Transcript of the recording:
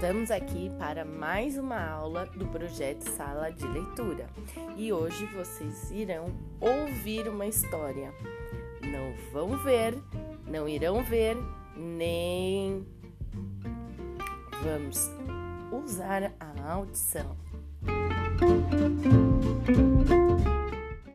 Estamos aqui para mais uma aula do projeto Sala de Leitura e hoje vocês irão ouvir uma história. Não vão ver, não irão ver, nem vamos usar a audição. Música